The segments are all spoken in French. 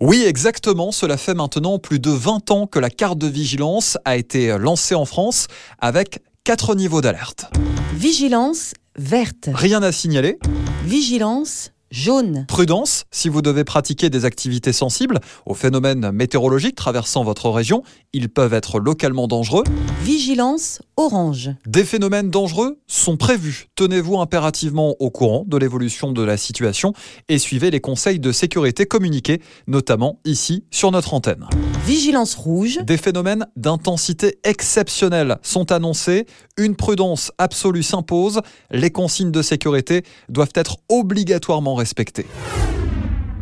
Oui, exactement. Cela fait maintenant plus de 20 ans que la carte de vigilance a été lancée en France avec quatre niveaux d'alerte. Vigilance verte. Rien à signaler. Vigilance jaune. Prudence, si vous devez pratiquer des activités sensibles aux phénomènes météorologiques traversant votre région, ils peuvent être localement dangereux. Vigilance orange. Des phénomènes dangereux sont prévus. Tenez-vous impérativement au courant de l'évolution de la situation et suivez les conseils de sécurité communiqués, notamment ici sur notre antenne. Vigilance rouge. Des phénomènes d'intensité exceptionnelle sont annoncés. Une prudence absolue s'impose. Les consignes de sécurité doivent être obligatoirement respectées.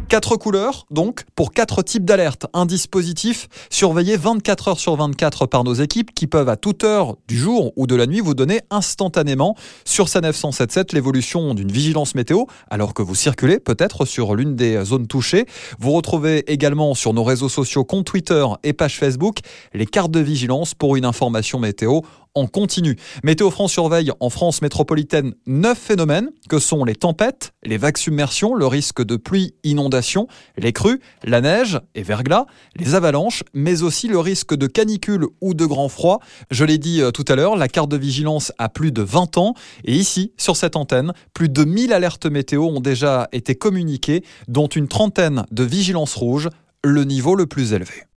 Quatre couleurs, donc, pour quatre types d'alertes. Un dispositif surveillé 24 heures sur 24 par nos équipes qui peuvent à toute heure du jour ou de la nuit vous donner instantanément sur sa 977 l'évolution d'une vigilance météo alors que vous circulez peut-être sur l'une des zones touchées. Vous retrouvez également sur nos réseaux sociaux, compte Twitter et page Facebook, les cartes de vigilance pour une information météo en continu. Météo France surveille en France métropolitaine neuf phénomènes que sont les tempêtes, les vagues submersions, le risque de pluie, inondation, les crues, la neige et verglas, les avalanches, mais aussi le risque de canicule ou de grand froid. Je l'ai dit euh, tout à l'heure, la carte de vigilance a plus de 20 ans et ici, sur cette antenne, plus de 1000 alertes météo ont déjà été communiquées, dont une trentaine de vigilance rouge, le niveau le plus élevé.